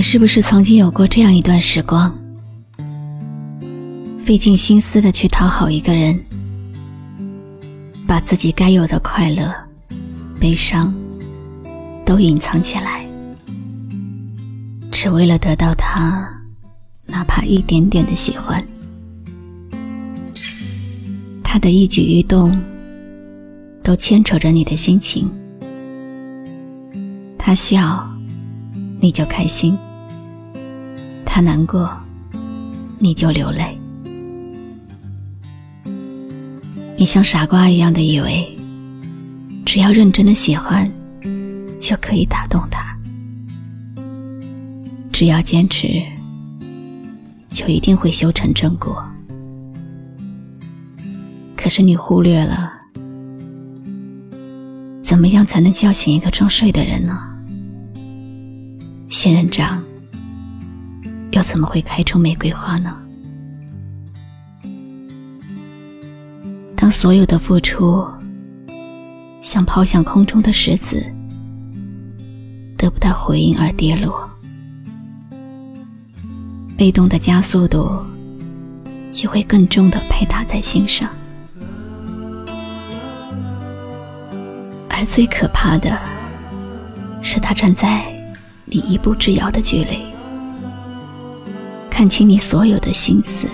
你是不是曾经有过这样一段时光，费尽心思的去讨好一个人，把自己该有的快乐、悲伤都隐藏起来，只为了得到他哪怕一点点的喜欢？他的一举一动都牵扯着你的心情，他笑。你就开心，他难过，你就流泪。你像傻瓜一样的以为，只要认真的喜欢，就可以打动他；只要坚持，就一定会修成正果。可是你忽略了，怎么样才能叫醒一个装睡的人呢？仙人掌又怎么会开出玫瑰花呢？当所有的付出像抛向空中的石子，得不到回应而跌落，被动的加速度就会更重的拍打在心上，而最可怕的是他站在。你一步之遥的距离，看清你所有的心思，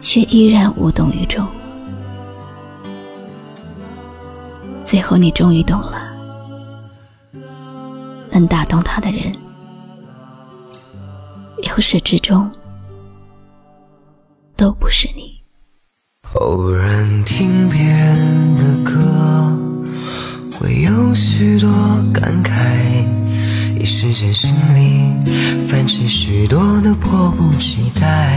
却依然无动于衷。最后，你终于懂了，能打动他的人，由始至终都不是你。偶然听别人的歌。会有许多感慨，一时间心里泛起许多的迫不及待。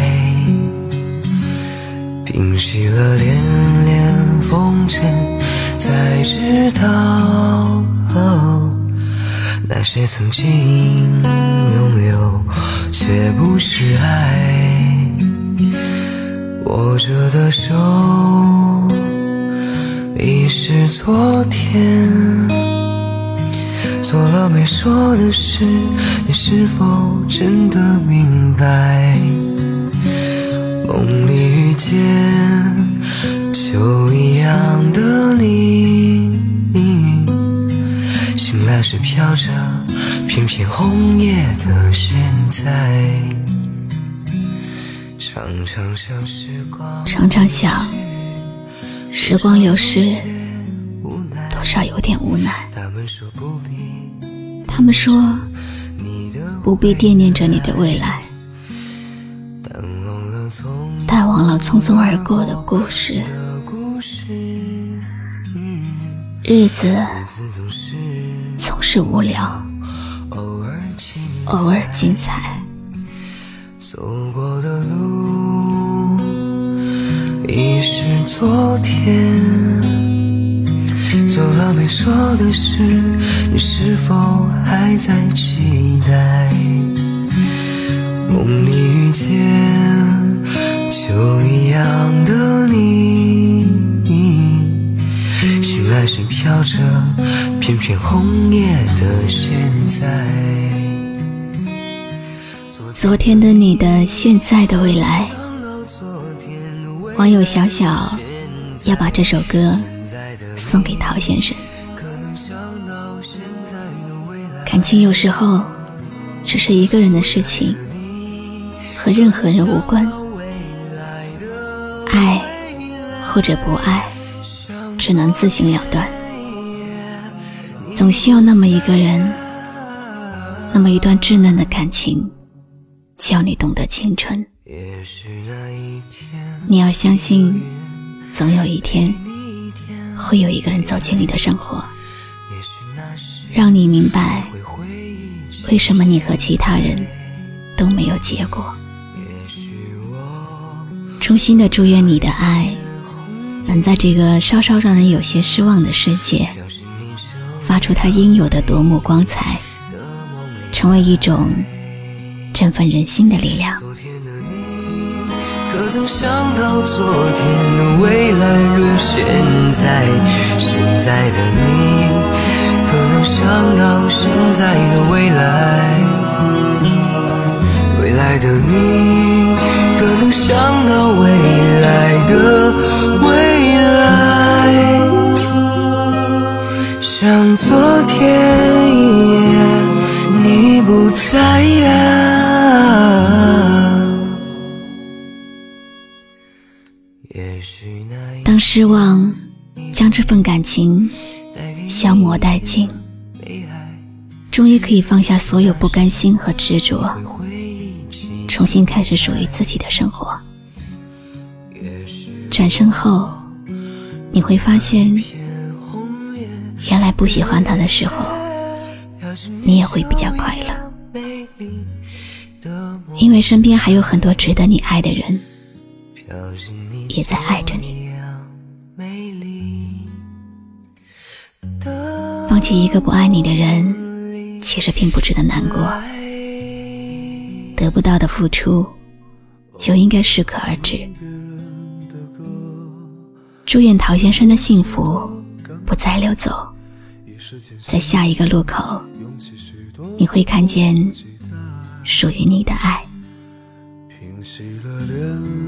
平息了连连风尘，才知道那些曾经拥有却不是爱。握着的手。已是昨天，做了没说的事，你是否真的明白？梦里遇见就一样的你，醒来时飘着片片红叶的现在，常常想时光，常常想。时光流逝，多少有点无奈。他们说不必惦念着你的未来，淡忘了匆匆而过的故事。日子总是无聊，偶尔精彩。走过的路。已是昨天，说的事，你是否还在期待？梦里遇见就一样的你，醒来时飘着片片红叶的现在。昨天的你的，现在的未来。网友小小要把这首歌送给陶先生。感情有时候只是一个人的事情，和任何人无关。爱或者不爱，只能自行了断。总需要那么一个人，那么一段稚嫩的感情，叫你懂得青春。你要相信，总有一天会有一个人走进你的生活，让你明白为什么你和其他人都没有结果。衷心的祝愿你的爱能在这个稍稍让人有些失望的世界，发出它应有的夺目光彩，成为一种振奋人心的力量。可曾想到昨天的未来如现在？现在的你，可能想到现在的未来，未来的你可能想到未来的未来，像昨天一样，你不在啊。也许那当失望将这份感情消磨殆尽，终于可以放下所有不甘心和执着，重新开始属于自己的生活。转身后，你会发现，原来不喜欢他的时候，你也会比较快乐，因为身边还有很多值得你爱的人，也在爱着你。放弃一个不爱你的人，其实并不值得难过。得不到的付出，就应该适可而止。祝愿陶先生的幸福不再溜走，在下一个路口，你会看见属于你的爱。平息了连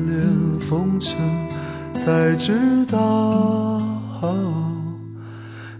连风尘，才知道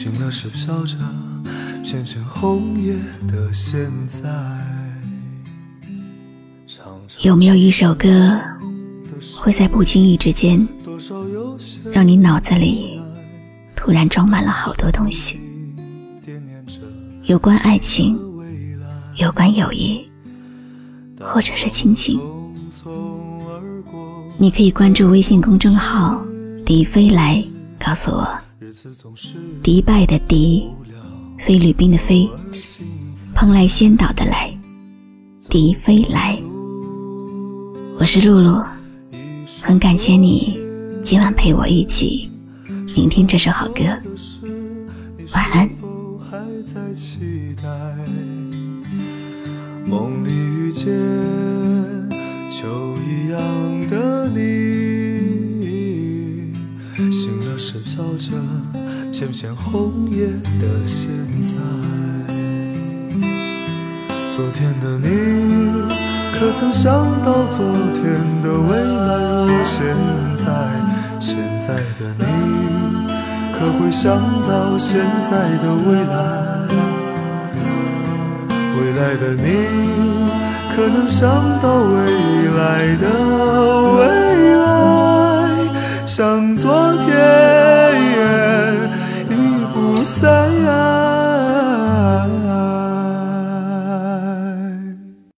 醒了是飘着片片红叶的现在。有没有一首歌，会在不经意之间，让你脑子里突然装满了好多东西？有关爱情，有关友谊，或者是亲情。你可以关注微信公众号“迪飞来”，告诉我。迪拜的迪，菲律宾的菲，蓬莱仙岛的来，迪飞来。我是露露，很感谢你今晚陪我一起聆听这首好歌，晚安。梦里遇见秋一样的你，了时飘着片片红叶的现在。昨天的你。可曾想到昨天的未来如现在？现在的你可会想到现在的未来？未来的你可能想到未来的未来？像昨天